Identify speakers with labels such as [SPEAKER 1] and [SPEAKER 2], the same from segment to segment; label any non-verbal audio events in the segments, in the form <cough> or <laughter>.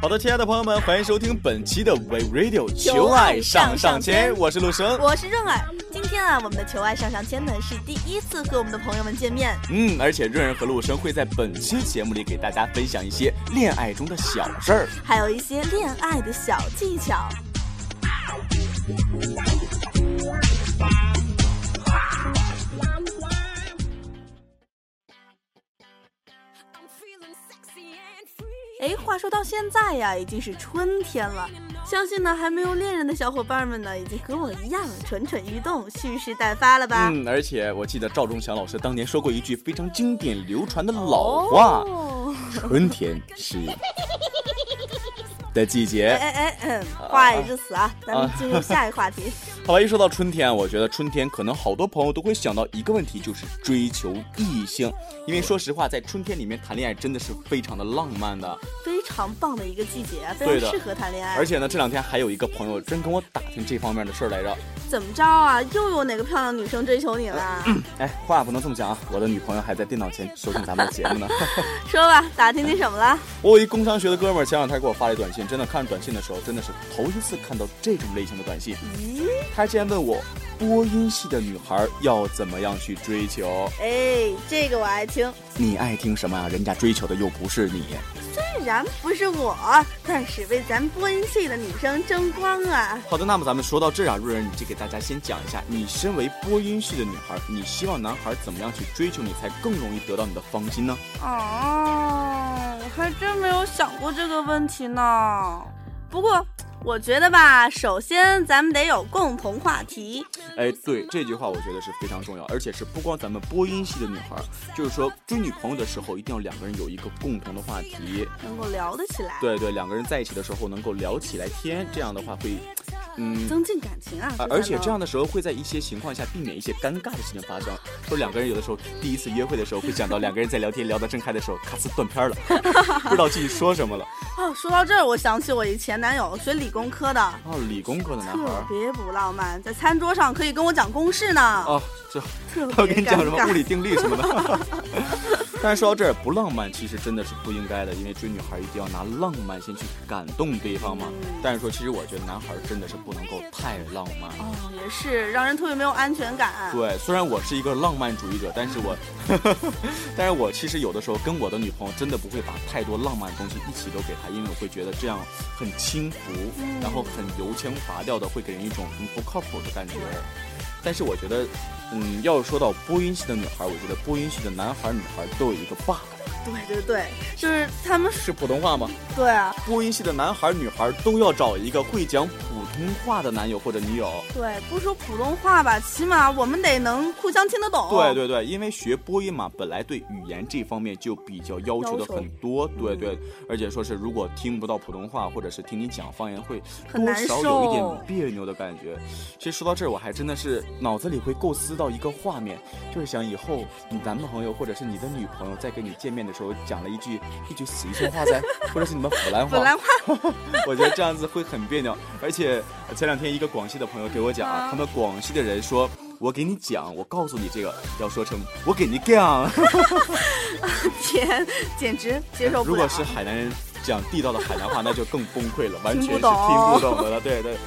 [SPEAKER 1] 好的，亲爱的朋友们，欢迎收听本期的 We Radio 求爱上上签，我是陆生，
[SPEAKER 2] 我是润儿。今天啊，我们的求爱上上签呢是第一次和我们的朋友们见面。
[SPEAKER 1] 嗯，而且润儿和陆生会在本期节目里给大家分享一些恋爱中的小事儿，
[SPEAKER 2] 还有一些恋爱的小技巧。话说到现在呀，已经是春天了，相信呢还没有恋人的小伙伴们呢，已经和我一样蠢蠢欲动、蓄势待发了吧？
[SPEAKER 1] 嗯，而且我记得赵忠祥老师当年说过一句非常经典流传的老话：春天是。的季节，
[SPEAKER 2] 哎哎哎，话已至此啊，咱们进入下一个话题。<laughs>
[SPEAKER 1] 好吧，一说到春天，我觉得春天可能好多朋友都会想到一个问题，就是追求异性。因为说实话，在春天里面谈恋爱真的是非常的浪漫的，
[SPEAKER 2] 非常棒的一个季节，非常适合谈恋爱。
[SPEAKER 1] 而且呢，这两天还有一个朋友真跟我打听这方面的事儿来着。
[SPEAKER 2] 怎么着啊？又有哪个漂亮女生追求你了？<coughs>
[SPEAKER 1] 哎，话不能这么讲啊！我的女朋友还在电脑前收听咱们的节目呢。<laughs>
[SPEAKER 2] 说吧，打听你什么了？
[SPEAKER 1] 我有一工商学的哥们儿，前两天给我发了一短信，真的看短信的时候，真的是头一次看到这种类型的短信。咦？他竟然问我，播音系的女孩要怎么样去追求？
[SPEAKER 2] 哎，这个我爱听。
[SPEAKER 1] 你爱听什么啊？人家追求的又不是你。
[SPEAKER 2] 虽然不是我，但是为咱播音系的女生争光啊！
[SPEAKER 1] 好的，那么咱们说到这啊，瑞儿，你就给大家先讲一下，你身为播音系的女孩，你希望男孩怎么样去追求你，才更容易得到你的芳心呢？
[SPEAKER 2] 哦，我还真没有想过这个问题呢。不过。我觉得吧，首先咱们得有共同话题。
[SPEAKER 1] 哎，对这句话，我觉得是非常重要，而且是不光咱们播音系的女孩，就是说追女朋友的时候，一定要两个人有一个共同的话题，
[SPEAKER 2] 能够聊得起来。
[SPEAKER 1] 对对，两个人在一起的时候能够聊起来天，这样的话会。
[SPEAKER 2] 嗯，增进感情啊！
[SPEAKER 1] 而且这样的时候会在一些情况下避免一些尴尬的事情发生。说两个人有的时候第一次约会的时候，会讲到两个人在聊天聊得正嗨的时候，咔呲断片了，<laughs> 不知道继续说什么了。
[SPEAKER 2] 哦，说到这儿，我想起我一前男友，学理工科的。
[SPEAKER 1] 哦，理工科的男孩，
[SPEAKER 2] 特别不浪漫，在餐桌上可以跟我讲公式呢。
[SPEAKER 1] 哦，这
[SPEAKER 2] 他
[SPEAKER 1] 跟你讲什么物理定律什么的。<laughs> 但是说到这儿不浪漫，其实真的是不应该的，因为追女孩一定要拿浪漫先去感动对方嘛。但是说，其实我觉得男孩真的是不能够太浪漫。
[SPEAKER 2] 哦，也是，让人特别没有安全感。
[SPEAKER 1] 对，虽然我是一个浪漫主义者，但是我，<laughs> 但是我其实有的时候跟我的女朋友真的不会把太多浪漫的东西一起都给她，因为我会觉得这样很轻浮，然后很油腔滑调的，会给人一种不靠谱的感觉。但是我觉得。嗯，要说到播音系的女孩，我觉得播音系的男孩女孩都有一个 bug。
[SPEAKER 2] 对对对，就是他们
[SPEAKER 1] 是普通话吗？
[SPEAKER 2] 对啊，
[SPEAKER 1] 播音系的男孩女孩都要找一个会讲普通话的男友或者女友。
[SPEAKER 2] 对，不说普通话吧，起码我们得能互相听得懂。
[SPEAKER 1] 对对对，因为学播音嘛，本来对语言这方面就比较要求的很多。对对，而且说是如果听不到普通话，或者是听你讲方言，会多少有一点别扭的感觉。其实说到这儿，我还真的是脑子里会构思到一个画面，就是想以后你男朋友或者是你的女朋友在跟你见面的。时候讲了一句 <laughs> 一句四川话噻，或者是你们湖南话，
[SPEAKER 2] 湖南话，<laughs>
[SPEAKER 1] 我觉得这样子会很别扭。而且前两天一个广西的朋友给我讲啊，他们广西的人说，我给你讲，我告诉你这个要说成我给你讲。<laughs>
[SPEAKER 2] 天，简直接受不
[SPEAKER 1] 了。如果是海南人讲地道的海南话，那就更崩溃了，完全是听不懂的了。对对。<laughs>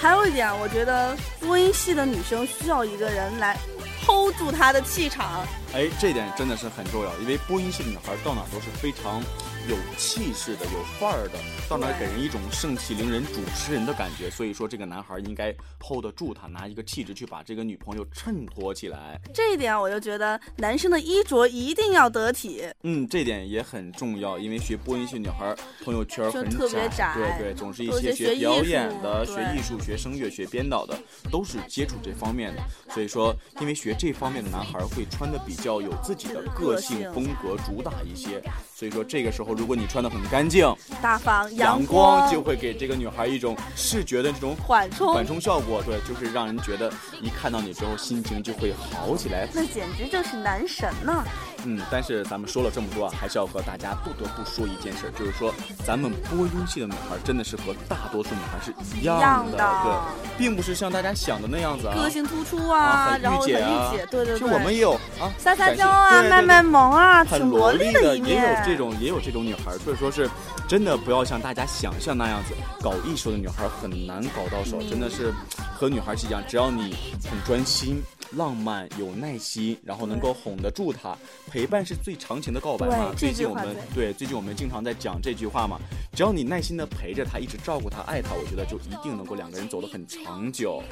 [SPEAKER 2] 还有一点，我觉得播音系的女生需要一个人来 hold 住她的气场。
[SPEAKER 1] 哎，这点真的是很重要，因为播音系的女孩到哪都是非常。有气势的，有范儿的，到哪给人一种盛气凌人、主持人的感觉。所以说，这个男孩应该 hold 得住他，拿一个气质去把这个女朋友衬托起来。
[SPEAKER 2] 这一点我就觉得男生的衣着一定要得体。
[SPEAKER 1] 嗯，这点也很重要，因为学播音系女孩朋友圈很
[SPEAKER 2] 窄，
[SPEAKER 1] 对对，总是一些学表演的、学艺术、学声乐、学编导的，都是接触这方面的。所以说，因为学这方面的男孩会穿的比较有自己的个性风格，主打一些。所以说，这个时候如果你穿的很干净、
[SPEAKER 2] 大方、
[SPEAKER 1] 阳光，就会给这个女孩一种视觉的这种
[SPEAKER 2] 缓冲、
[SPEAKER 1] 缓冲效果。对，就是让人觉得一看到你之后心情就会好起来。
[SPEAKER 2] 那简直就是男神呢！
[SPEAKER 1] 嗯，但是咱们说了这么多啊，还是要和大家不得不说一件事，就是说咱们播音系的女孩真的是和大多数女孩是一样的，对，并不是像大家想的那样子啊，
[SPEAKER 2] 个性突出啊，然后很御姐，对对对，
[SPEAKER 1] 就我们也有啊，
[SPEAKER 2] 撒撒娇啊，卖卖萌啊，
[SPEAKER 1] 很萝
[SPEAKER 2] 莉
[SPEAKER 1] 的也有这种也有这种女孩，所以说是真的不要像大家想象那样子，搞艺术的女孩很难搞到手，真的是和女孩是一样，只要你很专心。浪漫有耐心，然后能够哄得住他，陪伴是最长情的告白嘛。最近我们对最近我们经常在讲这句话嘛。只要你耐心的陪着他，一直照顾他，爱他，我觉得就一定能够两个人走得很长久。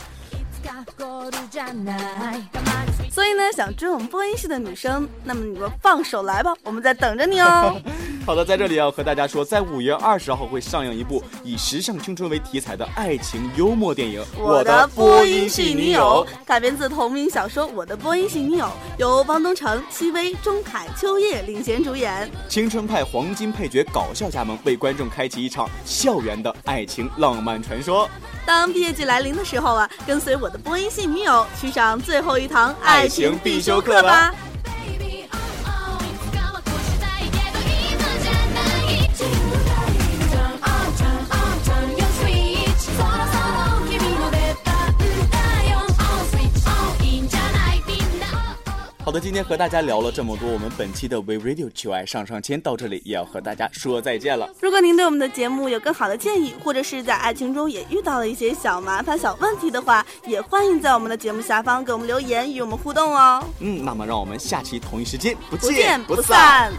[SPEAKER 2] 所以呢，想追我们播音系的女生，那么你们放手来吧，我们在等着你哦。<laughs>
[SPEAKER 1] 好的，在这里要和大家说，在五月二十号会上映一部以时尚青春为题材的爱情幽默电影《
[SPEAKER 2] 我的播音系女友》，改编自同名小说《我的播音系女友》，由汪东城、戚薇、钟凯、秋叶领衔主演，
[SPEAKER 1] 青春派黄金配角搞笑加盟，为观众开启一场校园的爱情浪漫传说。
[SPEAKER 2] 当毕业季来临的时候啊，跟随我的播音系女友去上最后一堂爱情必修课吧。
[SPEAKER 1] 的，今天和大家聊了这么多，我们本期的 We Radio 求爱上上签到这里也要和大家说再见了。
[SPEAKER 2] 如果您对我们的节目有更好的建议，或者是在爱情中也遇到了一些小麻烦、小问题的话，也欢迎在我们的节目下方给我们留言，与我们互动哦。
[SPEAKER 1] 嗯，那么让我们下期同一时间不
[SPEAKER 2] 见
[SPEAKER 1] 不
[SPEAKER 2] 散。